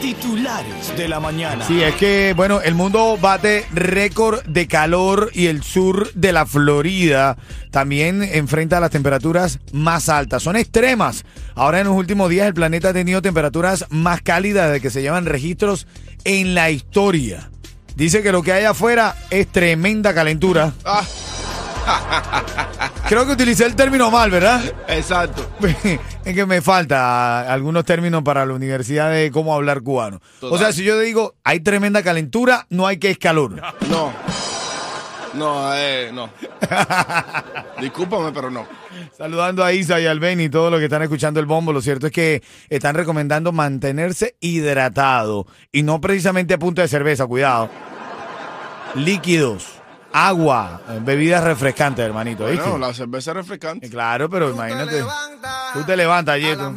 Titulares de la mañana. Sí, es que, bueno, el mundo bate récord de calor y el sur de la Florida también enfrenta las temperaturas más altas. Son extremas. Ahora en los últimos días el planeta ha tenido temperaturas más cálidas de que se llevan registros en la historia. Dice que lo que hay afuera es tremenda calentura. Creo que utilicé el término mal, ¿verdad? Exacto. Es que me falta algunos términos para la universidad de cómo hablar cubano. O sea, si yo digo hay tremenda calentura, no hay que es calor. No. No, eh, no. Discúlpame, pero no. Saludando a Isa y al Ben y todos los que están escuchando el bombo, lo cierto es que están recomendando mantenerse hidratado y no precisamente a punto de cerveza, cuidado. Líquidos, agua, bebidas refrescantes, hermanito. ¿viste? No, la cerveza es refrescante. Eh, Claro, pero imagínate. Tú te levantas, Yeto.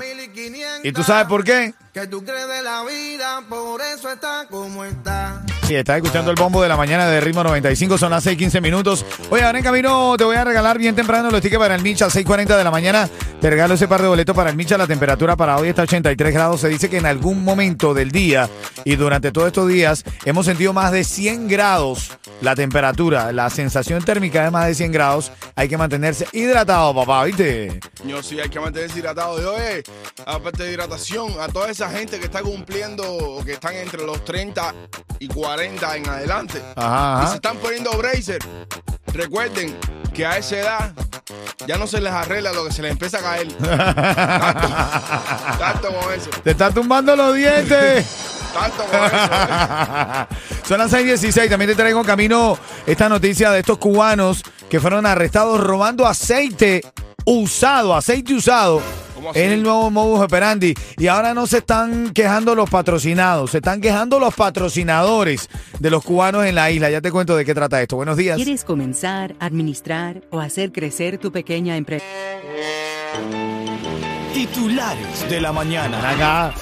¿Y tú sabes por qué? Que tú crees de la vida, por eso está como está. Sí, estás escuchando el bombo de la mañana de Ritmo 95, son las 6:15 minutos. Oye, ahora en camino te voy a regalar bien temprano los tickets para el Micha a 6:40 de la mañana. Te regalo ese par de boletos para el Micha. La temperatura para hoy está 83 grados. Se dice que en algún momento del día y durante todos estos días hemos sentido más de 100 grados la temperatura. La sensación térmica de más de 100 grados. Hay que mantenerse hidratado, papá, ¿viste? Yo sí hay que mantenerse hidratado. Yo, eh, aparte de hidratación, a toda esa gente que está cumpliendo o que están entre los 30 y 40 en adelante. Ajá, ajá. Y se están poniendo bracer. Recuerden que a esa edad ya no se les arregla lo que se les empieza a caer. tanto, tanto con eso. Te está tumbando los dientes. Tanto con eso. eh. Son las 6:16. También te traigo en camino esta noticia de estos cubanos que fueron arrestados robando aceite usado, aceite usado. En el nuevo modus operandi. Y ahora no se están quejando los patrocinados, se están quejando los patrocinadores de los cubanos en la isla. Ya te cuento de qué trata esto. Buenos días. ¿Quieres comenzar, administrar o hacer crecer tu pequeña empresa? Titulares de la mañana. Acá.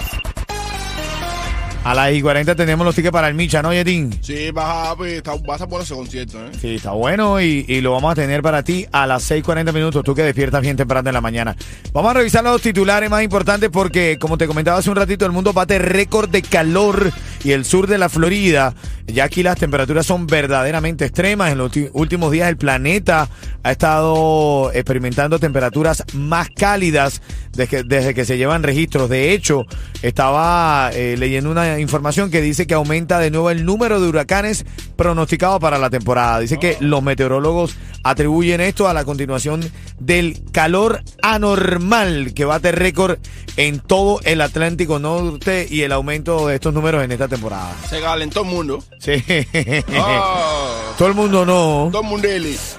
A las I 40 tenemos los tickets para el Micha, ¿no, Yetín? Sí, vas a, pues, vas a poner ese concierto, ¿eh? Sí, está bueno y, y lo vamos a tener para ti a las 6:40 minutos, tú que despiertas bien temprano en la mañana. Vamos a revisar los titulares más importantes porque, como te comentaba hace un ratito, el mundo bate récord de calor y el sur de la Florida, ya aquí las temperaturas son verdaderamente extremas. En los últimos días el planeta ha estado experimentando temperaturas más cálidas desde que, desde que se llevan registros. De hecho, estaba eh, leyendo una información que dice que aumenta de nuevo el número de huracanes pronosticados para la temporada. Dice que los meteorólogos atribuyen esto a la continuación del calor anormal que bate récord en todo el Atlántico Norte y el aumento de estos números en esta temporada. Se calentó el mundo. Sí. Ah, Todo el mundo no. todo el mundo.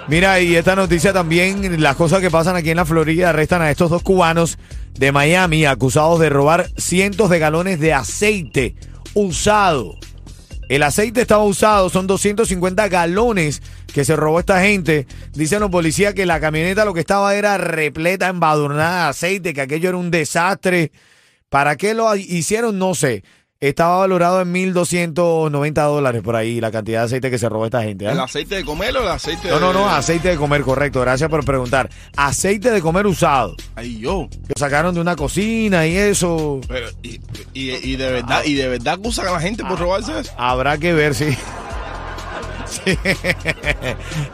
Mira, y esta noticia también, las cosas que pasan aquí en la Florida arrestan a estos dos cubanos de Miami acusados de robar cientos de galones de aceite usado. El aceite estaba usado, son 250 galones que se robó esta gente. Dicen los policías que la camioneta lo que estaba era repleta, embadurnada de aceite, que aquello era un desastre. ¿Para qué lo hicieron? No sé. Estaba valorado en 1.290 dólares por ahí la cantidad de aceite que se robó esta gente. ¿ah? ¿El aceite de comer o el aceite No, de.? no, no, aceite de comer, correcto. Gracias por preguntar. Aceite de comer usado. Ay, yo. Que sacaron de una cocina y eso. Pero, y, y, y de verdad, y de verdad acusan a la gente por robarse eso. Habrá que ver si. Sí.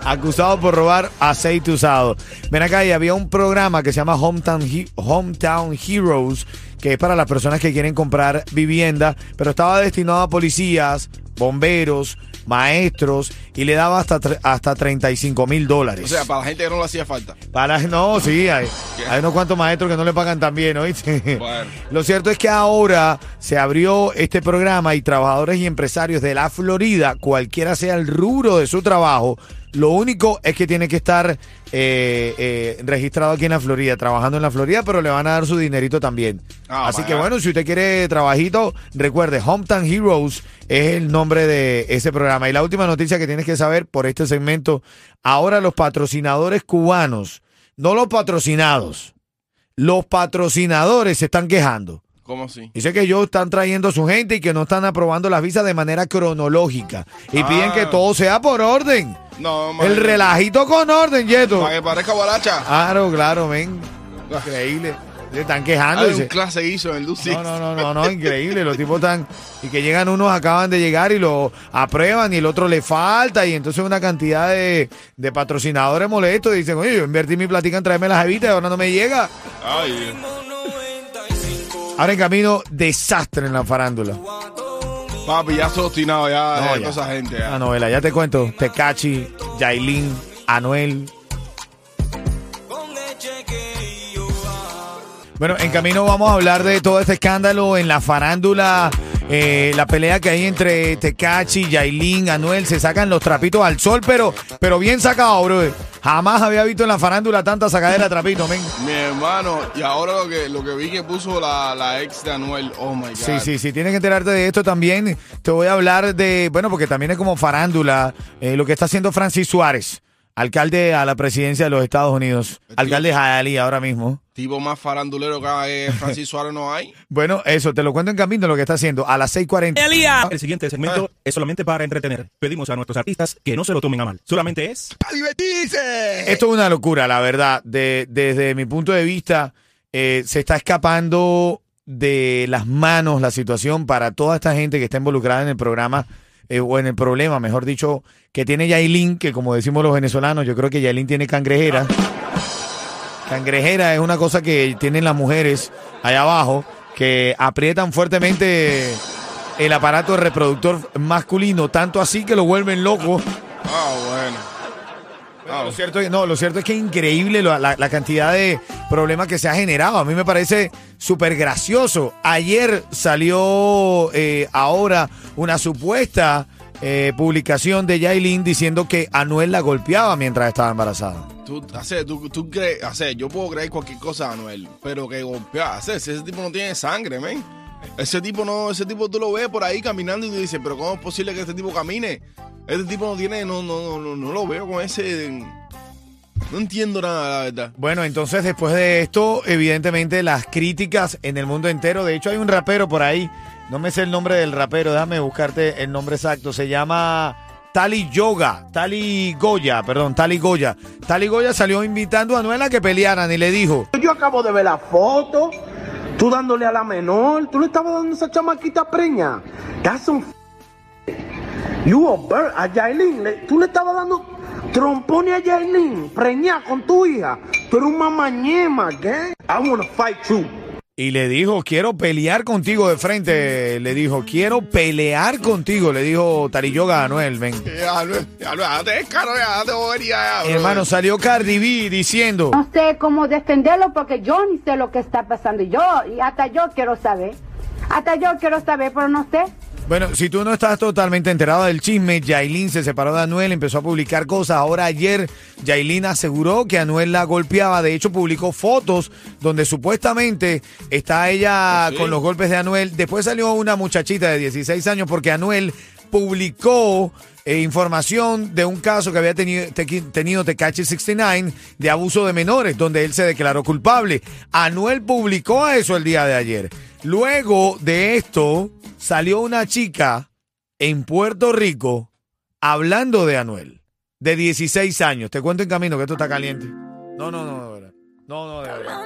Acusado por robar aceite usado. Ven acá, y había un programa que se llama Hometown, He- Hometown Heroes, que es para las personas que quieren comprar vivienda, pero estaba destinado a policías, bomberos, maestros, y le daba hasta, hasta 35 mil dólares. O sea, para la gente que no le hacía falta. Para, no, sí, hay, hay unos cuantos maestros que no le pagan tan bien, ¿oíste? Bueno. Lo cierto es que ahora se abrió este programa y trabajadores y empresarios de la Florida, cualquiera sea el rubro de su trabajo, Lo único es que tiene que estar eh, eh, registrado aquí en la Florida, trabajando en la Florida, pero le van a dar su dinerito también. Ah, Así que bueno, si usted quiere trabajito, recuerde, Hometown Heroes es el nombre de ese programa. Y la última noticia que tienes que saber por este segmento, ahora los patrocinadores cubanos, no los patrocinados, los patrocinadores se están quejando. ¿Cómo así? Dice que ellos están trayendo su gente y que no están aprobando las visas de manera cronológica. Y Ah. piden que todo sea por orden. No, El relajito con orden, Yeto. Para que parezca baracha. Claro, claro, ven. Increíble. Se están quejando. Hay dice, un clase en el Lucy. no, no, no, no, no, increíble. Los tipos están. Y que llegan unos, acaban de llegar y lo aprueban y el otro le falta. Y entonces una cantidad de, de patrocinadores molestos. Dicen, oye, yo invertí mi platica en traerme las evitas y ahora no me llega. Ay, Ahora en camino, desastre en la farándula. papi, ya obstinado ya No, ya. toda esa gente. La Ya. novela, ya te cuento. Tecachi, Yailin, Anuel. Bueno, en camino vamos a hablar de todo este escándalo en la farándula, eh, la pelea que hay entre Tecachi, Yailin, Anuel, se sacan los trapitos al sol, pero, pero bien sacado, bro. Jamás había visto en la farándula tanta sacadera de trapito, men. Mi hermano, y ahora lo que, lo que vi que puso la, la ex de Anuel, oh my God. Sí, sí, sí, tienes que enterarte de esto también. Te voy a hablar de, bueno, porque también es como farándula, eh, lo que está haciendo Francis Suárez, alcalde a la presidencia de los Estados Unidos, alcalde de Hialeah ahora mismo. Tipo más farandulero que Francis Suárez no hay. Bueno, eso, te lo cuento en camino lo que está haciendo a las 6.40. El siguiente segmento es solamente para entretener. Pedimos a nuestros artistas que no se lo tomen a mal. Solamente es ¡A divertirse! Esto es una locura, la verdad. De, desde mi punto de vista, eh, se está escapando de las manos la situación para toda esta gente que está involucrada en el programa, eh, o en el problema, mejor dicho, que tiene Yailin, que como decimos los venezolanos, yo creo que Yailin tiene cangrejera. Cangrejera es una cosa que tienen las mujeres allá abajo, que aprietan fuertemente el aparato reproductor masculino, tanto así que lo vuelven loco. Ah, bueno. No, lo cierto es, no, lo cierto es que es increíble la, la- la cantidad de problemas que se ha generado. A mí me parece súper gracioso. Ayer salió eh, ahora una supuesta eh, publicación de Yailin diciendo que Anuel la golpeaba mientras estaba embarazada. Tú, hace, tú, tú crees, hace, yo puedo creer cualquier cosa, Anuel, pero que golpea, hace, ese tipo no tiene sangre, men. Ese tipo no, ese tipo tú lo ves por ahí caminando y tú dices, pero ¿cómo es posible que este tipo camine? Este tipo no tiene, no, no, no, no lo veo con ese, no entiendo nada, la verdad. Bueno, entonces después de esto, evidentemente las críticas en el mundo entero. De hecho, hay un rapero por ahí. No me sé el nombre del rapero, déjame buscarte el nombre exacto. Se llama Tali Yoga, Tali Goya, perdón, Tali Goya. Tali Goya salió invitando a Anuel a que pelearan y le dijo, Yo acabo de ver la foto, tú dándole a la menor, tú le estabas dando a esa chamaquita preña. That's f- You a bird, a Yailin, le- tú le estabas dando trompone a Yailin, preña con tu hija. Tú eres un mamañema, gang. I wanna fight you. y le dijo, quiero pelear contigo de frente. Le dijo, quiero pelear contigo, le dijo Tali Yoga a Anuel, ven. Hermano, salió Cardi B diciendo, No sé cómo defenderlo porque yo ni sé lo que está pasando. Yo, y hasta yo quiero saber. Hasta yo quiero saber, pero no sé. Bueno, si tú no estás totalmente enterado del chisme, Yailin se separó de Anuel, empezó a publicar cosas. Ahora ayer Yailin aseguró que Anuel la golpeaba. De hecho, publicó fotos donde supuestamente está ella ¿Sí? con los golpes de Anuel. Después salió una muchachita de 16 años porque Anuel publicó eh, información de un caso que había tenido, tequi- tenido Tecachi 69 de abuso de menores, donde él se declaró culpable. Anuel publicó eso el día de ayer. Luego de esto, salió una chica en Puerto Rico hablando de Anuel, de 16 años. Te cuento en camino que esto está caliente. No, no, no, de verdad. No, no, de verdad.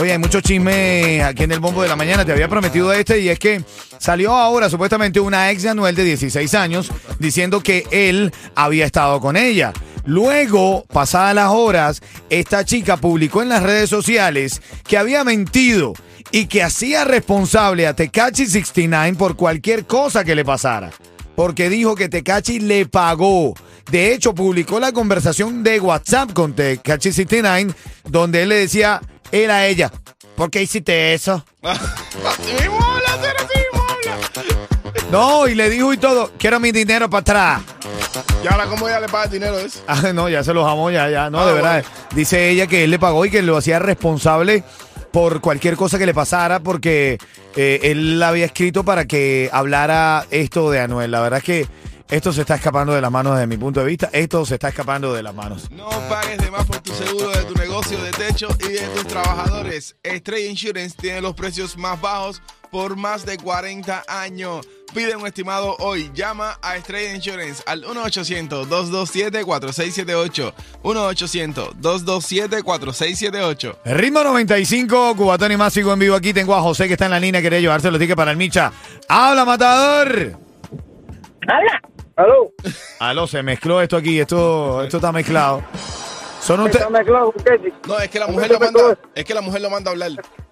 Oye, hay mucho chisme aquí en el bombo de la mañana. Te había prometido este y es que salió ahora supuestamente una ex de Anuel de 16 años diciendo que él había estado con ella. Luego, pasadas las horas, esta chica publicó en las redes sociales que había mentido y que hacía responsable a Tecachi 69 por cualquier cosa que le pasara. Porque dijo que Tecachi le pagó. De hecho, publicó la conversación de WhatsApp con Tecachi 69, donde él le decía, él a ella, ¿por qué hiciste eso? No, y le dijo y todo, quiero mi dinero para atrás. ¿Y ahora cómo ella le paga el dinero eso? Ah, no, ya se los amó, ya, ya. No, Ah, de verdad. bueno. Dice ella que él le pagó y que lo hacía responsable por cualquier cosa que le pasara porque eh, él la había escrito para que hablara esto de Anuel. La verdad es que esto se está escapando de las manos desde mi punto de vista. Esto se está escapando de las manos. No pagues de más por tu seguro de tu negocio de techo y de tus trabajadores. Stray Insurance tiene los precios más bajos por más de 40 años. Pide un estimado hoy. Llama a Stray Insurance al 1-800-227-4678. 1-800-227-4678. El ritmo 95, Cubatón y más sigo en vivo aquí. Tengo a José que está en la línea, quería llevarse los tickets para el Micha. ¡Habla, matador! Habla. Aló. Aló, se mezcló esto aquí, esto, esto está mezclado. Son ustedes. Está mezclado, muchacho. No, es que la mujer lo manda, es que la mujer lo manda a hablar.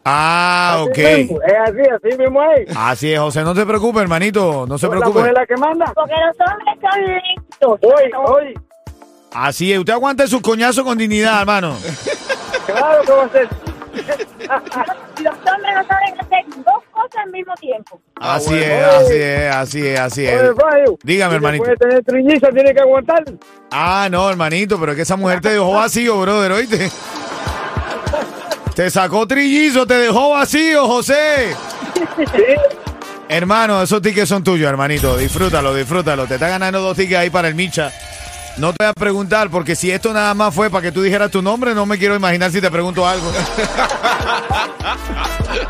Ah, ok. Así mismo, Es así, así mismo es. Así es, José, no te preocupes, hermanito, no se La preocupe. mujer la que manda. Porque los hombres son lentos. Hoy, hoy. Así es, usted aguante sus coñazos con dignidad, hermano. Claro que va a ser. Los hombres no saben hacer dos cosas al mismo tiempo. Así bueno. es, así es, así es, así es. Oye, Dígame, si hermanito. Puede tener trilliza, tiene que aguantar. Ah, no, hermanito, pero es que esa mujer te dejó vacío, brother, oíste. Te sacó trillizo, te dejó vacío, José. Hermano, esos tickets son tuyos, hermanito. Disfrútalo, disfrútalo. Te está ganando dos tickets ahí para el Micha. No te voy a preguntar, porque si esto nada más fue para que tú dijeras tu nombre, no me quiero imaginar si te pregunto algo.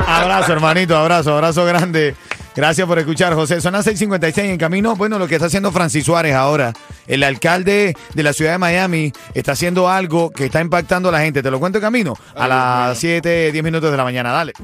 abrazo, hermanito, abrazo, abrazo grande. Gracias por escuchar, José. Son las 6:56 en camino. Bueno, lo que está haciendo Francis Suárez ahora, el alcalde de la ciudad de Miami, está haciendo algo que está impactando a la gente. Te lo cuento en camino a las 7, 10 minutos de la mañana. Dale.